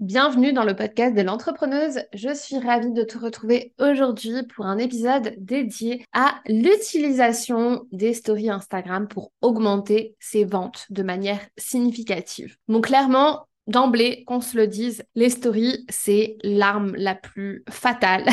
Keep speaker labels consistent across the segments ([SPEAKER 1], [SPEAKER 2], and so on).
[SPEAKER 1] Bienvenue dans le podcast de l'entrepreneuse. Je suis ravie de te retrouver aujourd'hui pour un épisode dédié à l'utilisation des stories Instagram pour augmenter ses ventes de manière significative. Donc clairement, d'emblée, qu'on se le dise, les stories, c'est l'arme la plus fatale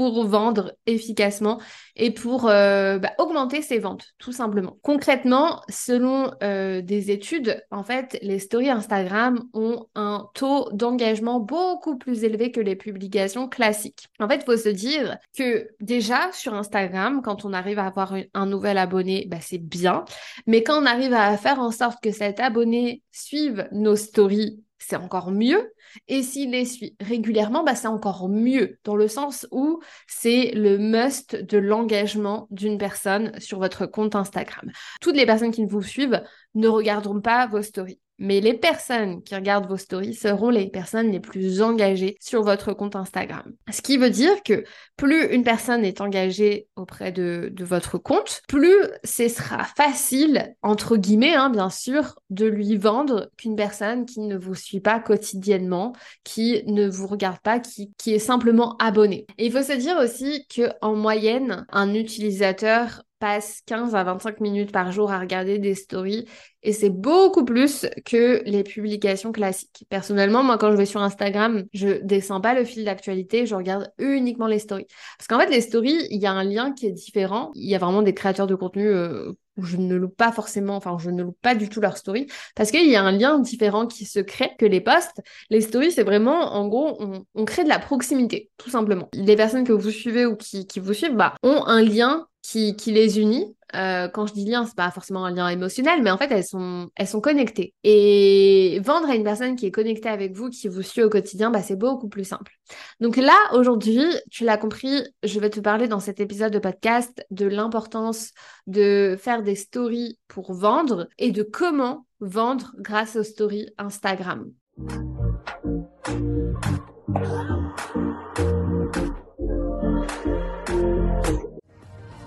[SPEAKER 1] pour vendre efficacement et pour euh, bah, augmenter ses ventes, tout simplement. Concrètement, selon euh, des études, en fait, les stories Instagram ont un taux d'engagement beaucoup plus élevé que les publications classiques. En fait, il faut se dire que déjà sur Instagram, quand on arrive à avoir un nouvel abonné, bah, c'est bien. Mais quand on arrive à faire en sorte que cet abonné suive nos stories c'est encore mieux. Et s'il les suit régulièrement, bah, c'est encore mieux, dans le sens où c'est le must de l'engagement d'une personne sur votre compte Instagram. Toutes les personnes qui vous suivent ne regarderont pas vos stories. Mais les personnes qui regardent vos stories seront les personnes les plus engagées sur votre compte Instagram. Ce qui veut dire que plus une personne est engagée auprès de, votre compte, plus ce sera facile, entre guillemets, hein, bien sûr, de lui vendre qu'une personne qui ne vous suit pas quotidiennement, qui ne vous regarde pas, qui, est simplement abonné. Et il faut se dire aussi que en moyenne, un utilisateur passe 15 à 25 minutes par jour à regarder des stories et c'est beaucoup plus que les publications classiques. Personnellement, moi, quand je vais sur Instagram, je descends pas le fil d'actualité, je regarde uniquement les stories. Parce qu'en fait, les stories, il y a un lien qui est différent. Il y a vraiment des créateurs de contenu euh, où je ne loupe pas forcément, enfin, je ne loupe pas du tout leurs stories parce qu'il y a un lien différent qui se crée que les posts. Les stories, c'est vraiment, en gros, on, crée de la proximité, tout simplement. Les personnes que vous suivez ou qui, qui vous suivent, bah, ont un lien qui, les unit euh, quand je dis lien, c'est pas forcément un lien émotionnel, mais en fait, elles sont, elles sont connectées. Et vendre à une personne qui est connectée avec vous, qui vous suit au quotidien, bah, c'est beaucoup plus simple. Donc là, aujourd'hui, tu l'as compris, je vais te parler dans cet épisode de podcast de l'importance de faire des stories pour vendre et de comment vendre grâce aux stories Instagram.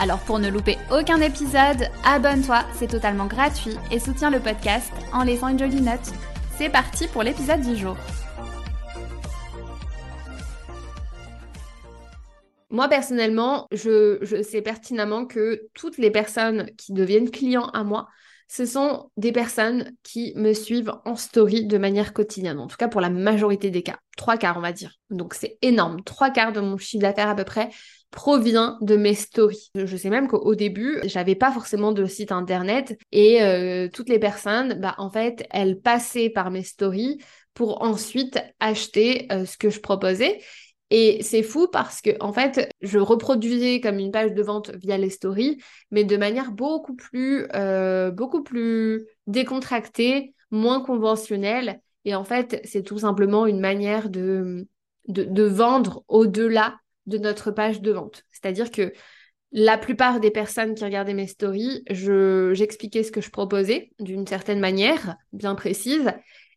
[SPEAKER 1] Alors pour ne louper aucun épisode, abonne-toi, c'est totalement gratuit et soutiens le podcast en laissant une jolie note. C'est parti pour l'épisode du jour. Moi, personnellement, je, je, sais pertinemment que toutes les personnes qui deviennent clients à moi, ce sont des personnes qui me suivent en story de manière quotidienne, en tout cas pour la majorité des cas, trois quarts on va dire. Donc c'est énorme, trois quarts de mon chiffre d'affaires à peu près provient de mes stories. Je sais même qu'au début, j'avais pas forcément de site internet et euh, toutes les personnes, bah en fait, elles passaient par mes stories pour ensuite acheter euh, ce que je proposais. Et c'est fou parce que, en fait, je reproduisais comme une page de vente via les stories, mais de manière beaucoup plus, euh, beaucoup plus décontractée, moins conventionnelle. Et en fait, c'est tout simplement une manière de, de, de vendre au-delà de notre page de vente. C'est-à-dire que la plupart des personnes qui regardaient mes stories, je, j'expliquais ce que je proposais d'une certaine manière, bien précise.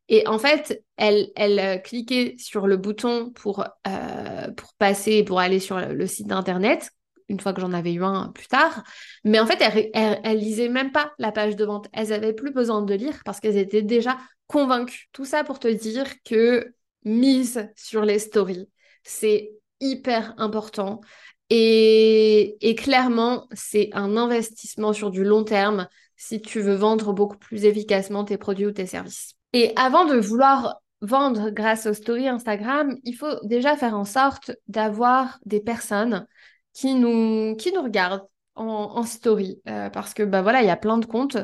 [SPEAKER 1] Et en fait, elle, elle euh, cliquait sur le bouton pour, euh, pour passer, pour aller sur le site d'internet, une fois que j'en avais eu un plus tard. Mais en fait, elles, elles, lisaient même pas la page de vente. Elles avaient plus besoin de lire parce qu'elles étaient déjà convaincues. Tout ça pour te dire que mise sur les stories, c'est hyper important. Et, clairement, c'est un investissement sur du long terme si tu veux vendre beaucoup plus efficacement tes produits ou tes services. Et avant de vouloir vendre grâce aux stories Instagram, il faut déjà faire en sorte d'avoir des personnes qui nous, qui nous regardent en, story. Euh, parce que bah voilà, il y a plein de comptes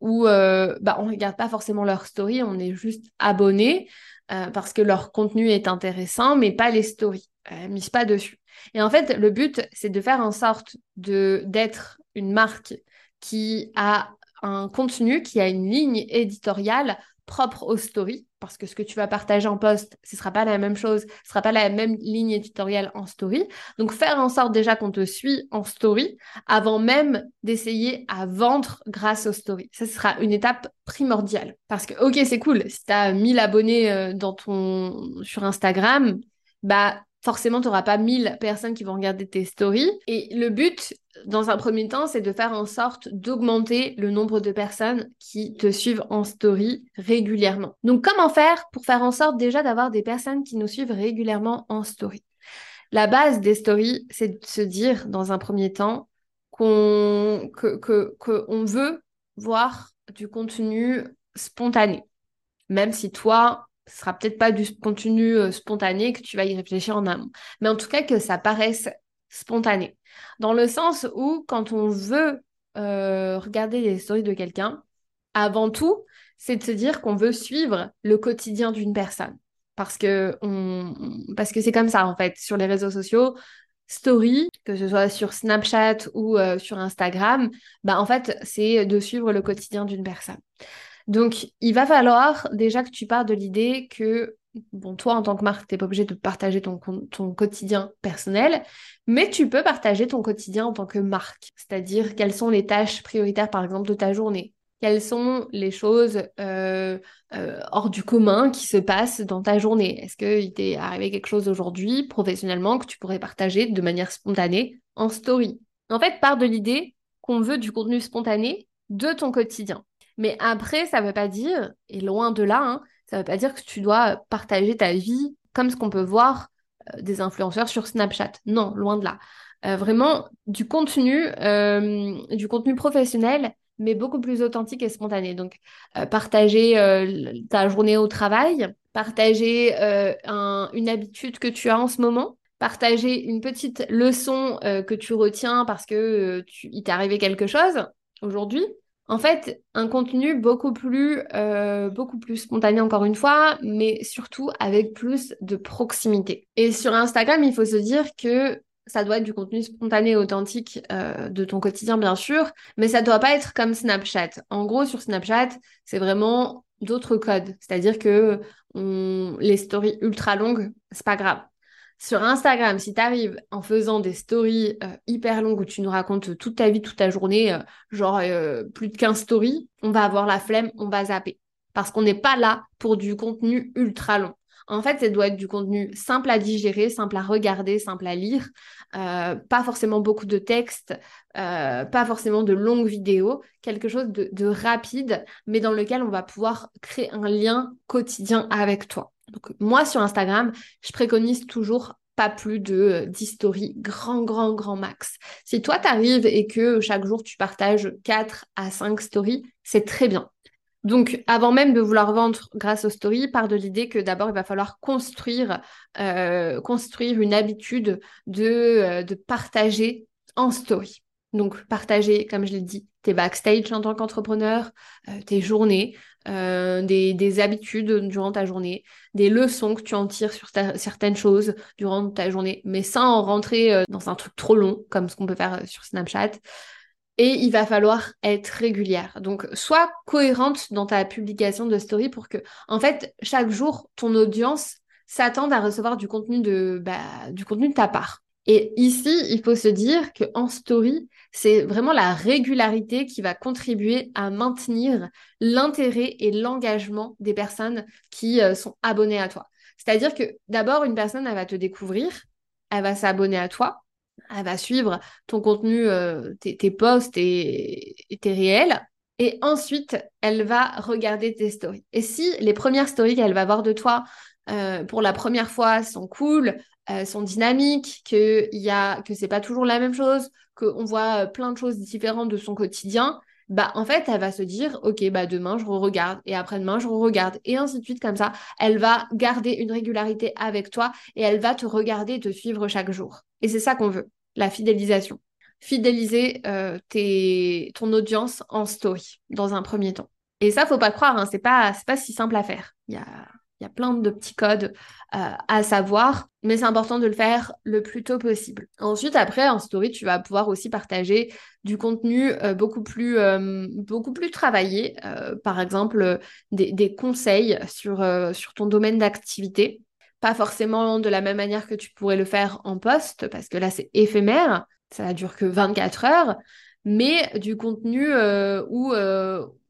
[SPEAKER 1] où euh, bah, on ne regarde pas forcément leur story, on est juste abonné euh, parce que leur contenu est intéressant, mais pas les stories. Mise pas dessus. Et en fait, le but, c'est de faire en sorte de d'être une marque qui a un contenu, qui a une ligne éditoriale propre aux stories, parce que ce que tu vas partager en post, ce sera pas la même chose, ce sera pas la même ligne éditoriale en story. Donc faire en sorte déjà qu'on te suit en story avant même d'essayer à vendre grâce aux stories. Ça sera une étape primordiale parce que OK, c'est cool, si tu as 1000 abonnés euh, dans ton sur Instagram, bah forcément, tu n'auras pas 1000 personnes qui vont regarder tes stories. Et le but, dans un premier temps, c'est de faire en sorte d'augmenter le nombre de personnes qui te suivent en story régulièrement. Donc, comment faire pour faire en sorte déjà d'avoir des personnes qui nous suivent régulièrement en story? La base des stories, c'est de se dire, dans un premier temps, qu'on veut voir du contenu spontané. Même si toi, ce sera peut-être pas du contenu euh, spontané que tu vas y réfléchir en amont, mais en tout cas que ça paraisse spontané. Dans le sens où quand on veut euh, regarder les stories de quelqu'un, avant tout, c'est de se dire qu'on veut suivre le quotidien d'une personne. Parce que c'est comme ça en fait sur les réseaux sociaux. Story, que ce soit sur Snapchat ou euh, sur Instagram, bah en fait c'est de suivre le quotidien d'une personne. Donc, il va falloir déjà que tu pars de l'idée que, bon, toi, en tant que marque, tu n'es pas obligé de partager ton, quotidien personnel, mais tu peux partager ton quotidien en tant que marque. C'est-à-dire, quelles sont les tâches prioritaires, par exemple, de ta journée? Quelles sont les choses euh, euh, hors du commun qui se passent dans ta journée? Est-ce qu'il t'est arrivé quelque chose aujourd'hui, professionnellement, que tu pourrais partager de manière spontanée en story? En fait, part de l'idée qu'on veut du contenu spontané de ton quotidien. Mais après, ça ne veut pas dire, et loin de là, hein, ça ne veut pas dire que tu dois partager ta vie comme ce qu'on peut voir euh, des influenceurs sur Snapchat. Non, loin de là. Euh, vraiment du contenu, euh, du contenu professionnel, mais beaucoup plus authentique et spontané. Donc, partager ta journée au travail, partager une habitude que tu as en ce moment, partager une petite leçon que tu retiens parce que il t'est arrivé quelque chose aujourd'hui. En fait, un contenu beaucoup plus, euh, beaucoup plus spontané encore une fois, mais surtout avec plus de proximité. Et sur Instagram, il faut se dire que ça doit être du contenu spontané authentique euh, de ton quotidien, bien sûr, mais ça doit pas être comme Snapchat. En gros, sur Snapchat, c'est vraiment d'autres codes. C'est-à-dire que les stories ultra longues, c'est pas grave. Sur Instagram, si tu arrives en faisant des stories euh, hyper longues où tu nous racontes toute ta vie, toute ta journée, euh, genre euh, plus de 15 stories, on va avoir la flemme, on va zapper. Parce qu'on n'est pas là pour du contenu ultra long. En fait, ça doit être du contenu simple à digérer, simple à regarder, simple à lire, pas forcément beaucoup de texte, pas forcément de longues vidéos, quelque chose de rapide, mais dans lequel on va pouvoir créer un lien quotidien avec toi. Moi, sur Instagram, je préconise toujours pas plus de 10 euh, stories, grand, grand, grand max. Si toi, tu arrives et que chaque jour, tu partages 4 à 5 stories, c'est très bien. Donc, avant même de vouloir vendre grâce aux stories, part de l'idée que d'abord, il va falloir construire, euh, construire une habitude de, euh, de partager en story. Donc, partager, comme je l'ai dit, tes backstage en tant qu'entrepreneur, tes journées, euh, des, habitudes durant ta journée, des leçons que tu en tires sur certaines choses durant ta journée, mais sans rentrer euh, dans un truc trop long, comme ce qu'on peut faire euh, sur Snapchat. Et il va falloir être régulière. Donc, sois cohérente dans ta publication de story pour que, en fait, chaque jour, ton audience s'attende à recevoir du contenu de, bah, du contenu de ta part. Et ici, il faut se dire qu'en story, c'est vraiment la régularité qui va contribuer à maintenir l'intérêt et l'engagement des personnes qui euh, sont abonnées à toi. C'est-à-dire que d'abord, une personne, elle va te découvrir, elle va s'abonner à toi, elle va suivre ton contenu, euh, tes, posts et, tes réels. Et ensuite, elle va regarder tes stories. Et si les premières stories qu'elle va voir de toi euh, pour la première fois sont cool, euh, sont dynamiques, que y a, que c'est pas toujours la même chose, qu'on voit euh, plein de choses différentes de son quotidien, bah en fait elle va se dire ok bah demain je re-regarde et après-demain je re-regarde et ainsi de suite comme ça elle va garder une régularité avec toi et elle va te regarder te suivre chaque jour. Et c'est ça qu'on veut la fidélisation. Fidéliser euh, tes, ton audience en story dans un premier temps. Et ça faut pas croire hein, c'est pas c'est pas si simple à faire. Il y a y a plein de petits codes euh, à savoir, mais c'est important de le faire le plus tôt possible. Ensuite, après, en story, tu vas pouvoir aussi partager du contenu euh, beaucoup, plus, euh, beaucoup plus travaillé, par exemple des, conseils sur, sur ton domaine d'activité. Pas forcément de la même manière que tu pourrais le faire en poste, parce que là, c'est éphémère, ça ne dure que 24 heures, mais du contenu où,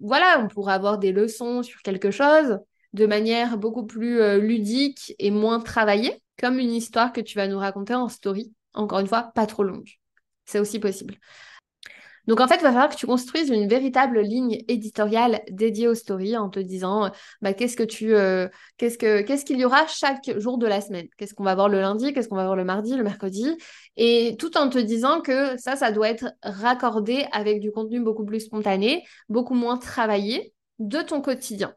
[SPEAKER 1] voilà, on pourrait avoir des leçons sur quelque chose, de manière beaucoup plus euh, ludique et moins travaillée, comme une histoire que tu vas nous raconter en story. Encore une fois, pas trop longue. C'est aussi possible. Donc en fait, il va falloir que tu construises une véritable ligne éditoriale dédiée aux stories en te disant bah, qu'est-ce que tu euh, qu'est-ce que qu'est-ce qu'il y aura chaque jour de la semaine? Qu'est-ce qu'on va voir le lundi? Qu'est-ce qu'on va voir le mardi, le mercredi? Et tout en te disant que ça, ça doit être raccordé avec du contenu beaucoup plus spontané, beaucoup moins travaillé de ton quotidien.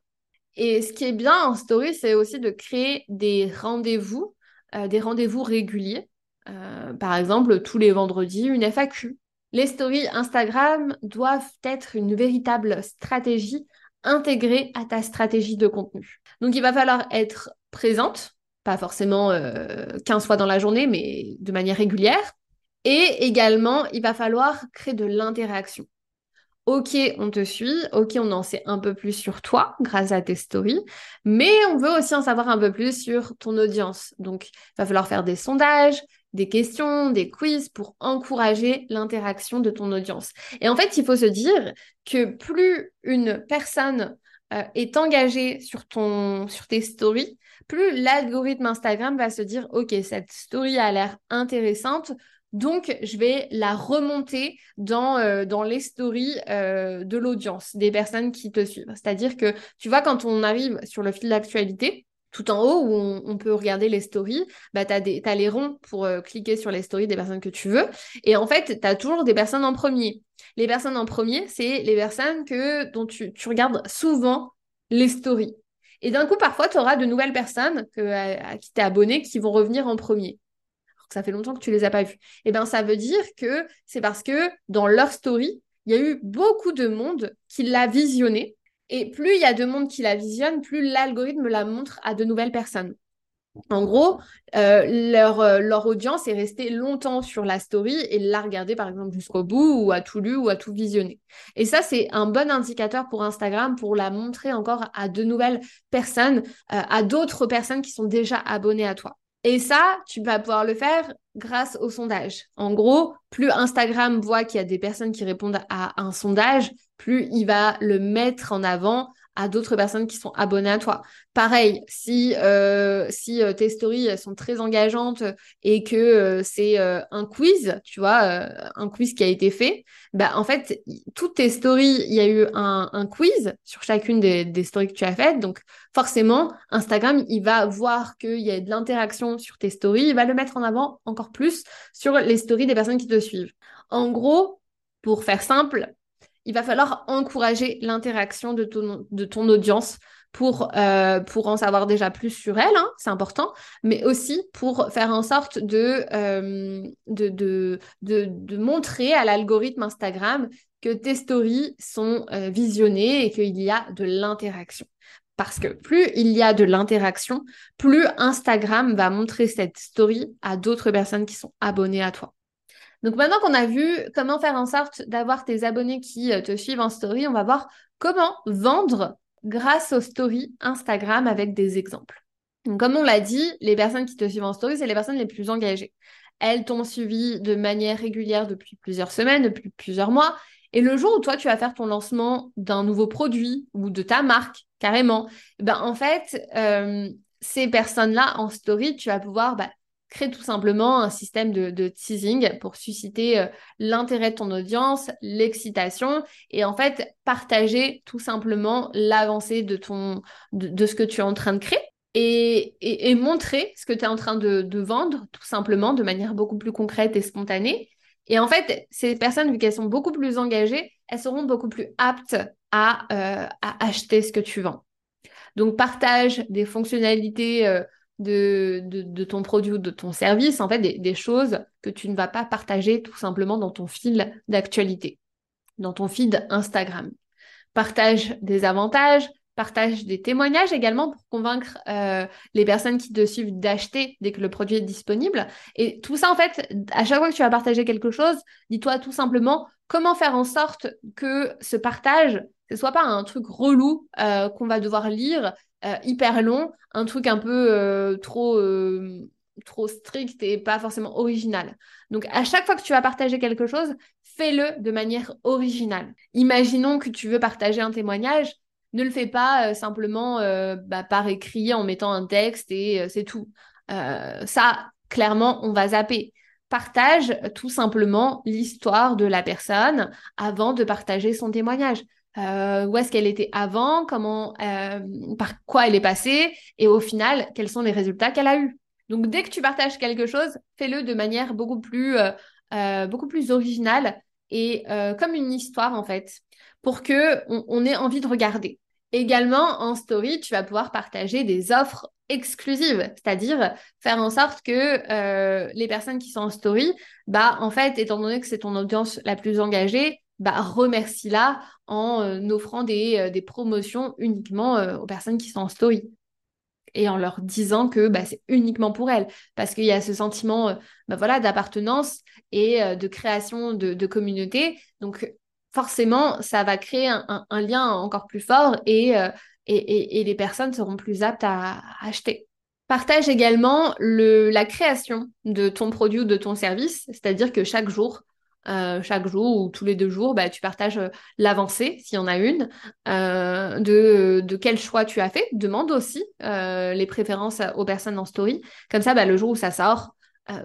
[SPEAKER 1] Et ce qui est bien en story, c'est aussi de créer des rendez-vous, euh, des rendez-vous réguliers. Euh, par exemple, tous les vendredis, une FAQ. Les stories Instagram doivent être une véritable stratégie intégrée à ta stratégie de contenu. Donc, il va falloir être présente, pas forcément 15 euh, fois dans la journée, mais de manière régulière. Et également, il va falloir créer de l'interaction. Ok, on te suit, ok, on en sait un peu plus sur toi grâce à tes stories, mais on veut aussi en savoir un peu plus sur ton audience. Donc, il va falloir faire des sondages, des questions, des quiz pour encourager l'interaction de ton audience. Et en fait, il faut se dire que plus une personne euh, est engagée sur, ton, sur tes stories, plus l'algorithme Instagram va se dire, OK, cette story a l'air intéressante, donc, je vais la remonter dans, euh, dans les stories euh, de l'audience, des personnes qui te suivent. C'est-à-dire que, tu vois, quand on arrive sur le fil d'actualité, tout en haut où on, peut regarder les stories, bah, tu as, les ronds pour euh, cliquer sur les stories des personnes que tu veux. Et en fait, tu as toujours des personnes en premier. Les personnes en premier, c'est les personnes que, dont tu, regardes souvent les stories. Et d'un coup, parfois, tu auras de nouvelles personnes qui t'es abonné qui vont revenir en premier ça fait longtemps que tu les as pas vus. Eh bien, ça veut dire que c'est parce que dans leur story, il y a eu beaucoup de monde qui l'a visionné. Et plus il y a de monde qui la visionne, plus l'algorithme la montre à de nouvelles personnes. En gros, euh, leur, euh, leur, audience est restée longtemps sur la story et l'a regardée par exemple jusqu'au bout ou a tout lu ou a tout visionné. Et ça, c'est un bon indicateur pour Instagram pour la montrer encore à de nouvelles personnes, euh, à d'autres personnes qui sont déjà abonnées à toi. Et ça, tu vas pouvoir le faire grâce au sondage. En gros, plus Instagram voit qu'il y a des personnes qui répondent à un sondage, plus il va le mettre en avant à d'autres personnes qui sont abonnées à toi. Pareil, si, euh, si euh, tes stories sont très engageantes et que euh, c'est un quiz, tu vois, un quiz qui a été fait, bah, en fait, toutes tes stories, il y a eu un, un quiz sur chacune des, des, stories que tu as faites. Donc, forcément, Instagram, il va voir qu'il y a de l'interaction sur tes stories, il va le mettre en avant encore plus sur les stories des personnes qui te suivent. En gros, pour faire simple, il va falloir encourager l'interaction de ton, audience pour, euh, pour en savoir déjà plus sur elle, hein, c'est important, mais aussi pour faire en sorte de, euh, montrer à l'algorithme Instagram que tes stories sont euh, visionnées et qu'il y a de l'interaction. Parce que plus il y a de l'interaction, plus Instagram va montrer cette story à d'autres personnes qui sont abonnées à toi. Donc maintenant qu'on a vu comment faire en sorte d'avoir tes abonnés qui euh, te suivent en story, on va voir comment vendre grâce aux stories Instagram avec des exemples. Donc, comme on l'a dit, les personnes qui te suivent en story, c'est les personnes les plus engagées. Elles t'ont suivi de manière régulière depuis plusieurs semaines, depuis plusieurs mois. Et le jour où toi, tu vas faire ton lancement d'un nouveau produit ou de ta marque, carrément, ben, en fait, euh, ces personnes-là en story, tu vas pouvoir bah, crée tout simplement un système de, teasing pour susciter euh, l'intérêt de ton audience, l'excitation et en fait partager tout simplement l'avancée de, de, ce que tu es en train de créer. Et, et, montrer ce que tu es en train de, vendre, tout simplement, de manière beaucoup plus concrète et spontanée. Et en fait, ces personnes, vu qu'elles sont beaucoup plus engagées, elles seront beaucoup plus aptes à, euh, à acheter ce que tu vends. Donc, partage des fonctionnalités euh, de, ton produit ou de ton service, en fait, des, choses que tu ne vas pas partager tout simplement dans ton fil d'actualité, dans ton feed Instagram. Partage des avantages, Partage des témoignages également pour convaincre euh, les personnes qui te suivent d'acheter dès que le produit est disponible. Et tout ça, en fait, à chaque fois que tu vas partager quelque chose, dis-toi tout simplement comment faire en sorte que ce partage, ce soit pas un truc relou euh, qu'on va devoir lire, euh, hyper long, un truc un peu trop trop strict et pas forcément original. Donc à chaque fois que tu vas partager quelque chose, fais-le de manière originale. Imaginons que tu veux partager un témoignage, ne le fais pas euh, simplement euh, bah, par écrit en mettant un texte et euh, c'est tout. ça, clairement, on va zapper. Partage tout simplement l'histoire de la personne avant de partager son témoignage. Où est-ce qu'elle était avant, comment, par quoi elle est passée, et au final, quels sont les résultats qu'elle a eus? Donc, dès que tu partages quelque chose, fais-le de manière beaucoup plus, beaucoup plus originale et comme une histoire en fait, pour que on ait envie de regarder. Également, en story, tu vas pouvoir partager des offres exclusives, c'est-à-dire faire en sorte que euh, les personnes qui sont en story, bah en fait, étant donné que c'est ton audience la plus engagée, bah remercie-la en euh, offrant des, euh, des, promotions uniquement aux personnes qui sont en story. Et en leur disant que bah, c'est uniquement pour elles parce qu'il y a ce sentiment bah, voilà d'appartenance et de création de, communauté. Donc forcément, ça va créer un, lien encore plus fort euh, et, et, les personnes seront plus aptes à, acheter. Partage également le, la création de ton produit ou de ton service, c'est-à-dire que chaque jour, euh, chaque jour ou tous les deux jours, bah, tu partages euh, l'avancée, s'il y en a une, de, de, quel choix tu as fait. Demande aussi les préférences aux personnes en story. Comme ça, bah, le jour où ça sort,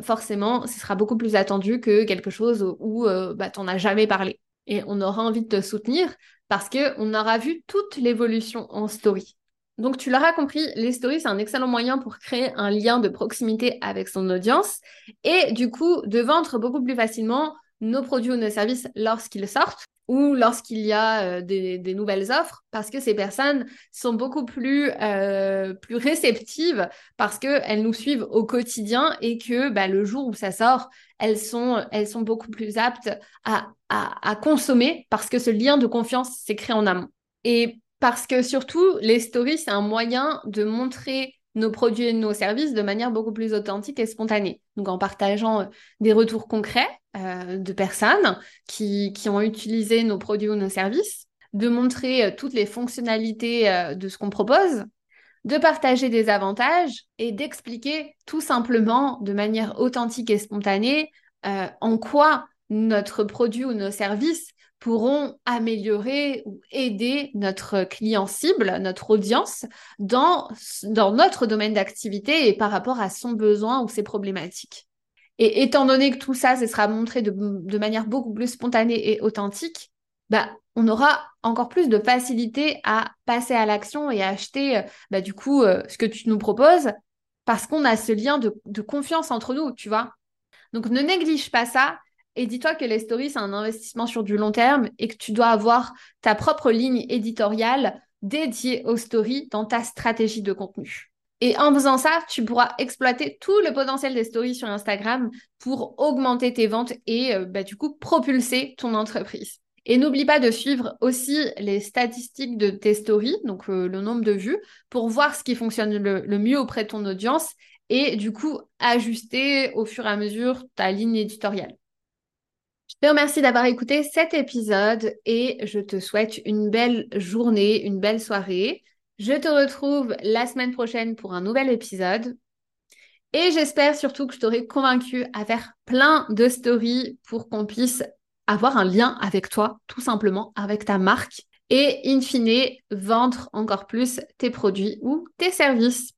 [SPEAKER 1] forcément, ce sera beaucoup plus attendu que quelque chose où bah, tu n'en as jamais parlé et on aura envie de te soutenir parce qu'on aura vu toute l'évolution en story. Donc tu l'auras compris, les stories, c'est un excellent moyen pour créer un lien de proximité avec son audience et du coup de vendre beaucoup plus facilement nos produits ou nos services lorsqu'ils sortent ou lorsqu'il y a euh, des, nouvelles offres, parce que ces personnes sont beaucoup plus, euh, plus réceptives, parce qu'elles nous suivent au quotidien et que bah, le jour où ça sort, elles sont, elles sont beaucoup plus aptes à, à, consommer, parce que ce lien de confiance s'est créé en amont. Et parce que surtout, les stories, c'est un moyen de montrer nos produits et nos services de manière beaucoup plus authentique et spontanée. Donc en partageant euh, des retours concrets euh, de personnes qui, qui, ont utilisé nos produits ou nos services, de montrer euh, toutes les fonctionnalités de ce qu'on propose, de partager des avantages et d'expliquer tout simplement de manière authentique et spontanée en quoi notre produit ou nos services pourront améliorer ou aider notre client cible, notre audience, dans, dans notre domaine d'activité et par rapport à son besoin ou ses problématiques. Et étant donné que tout ça, ce sera montré de, manière beaucoup plus spontanée et authentique, bah, on aura encore plus de facilité à passer à l'action et à acheter bah, du coup euh, ce que tu nous proposes parce qu'on a ce lien de, de confiance entre nous, tu vois. Donc ne néglige pas ça et dis-toi que les stories, c'est un investissement sur du long terme et que tu dois avoir ta propre ligne éditoriale dédiée aux stories dans ta stratégie de contenu. Et en faisant ça, tu pourras exploiter tout le potentiel des stories sur Instagram pour augmenter tes ventes et euh, bah, du coup propulser ton entreprise. Et n'oublie pas de suivre aussi les statistiques de tes stories, donc euh, le nombre de vues, pour voir ce qui fonctionne le, mieux auprès de ton audience et du coup ajuster au fur et à mesure ta ligne éditoriale. Je te remercie d'avoir écouté cet épisode et je te souhaite une belle journée, une belle soirée. Je te retrouve la semaine prochaine pour un nouvel épisode. Et j'espère surtout que je t'aurai convaincu à faire plein de stories pour qu'on puisse avoir un lien avec toi, tout simplement, avec ta marque. Et in fine, vendre encore plus tes produits ou tes services.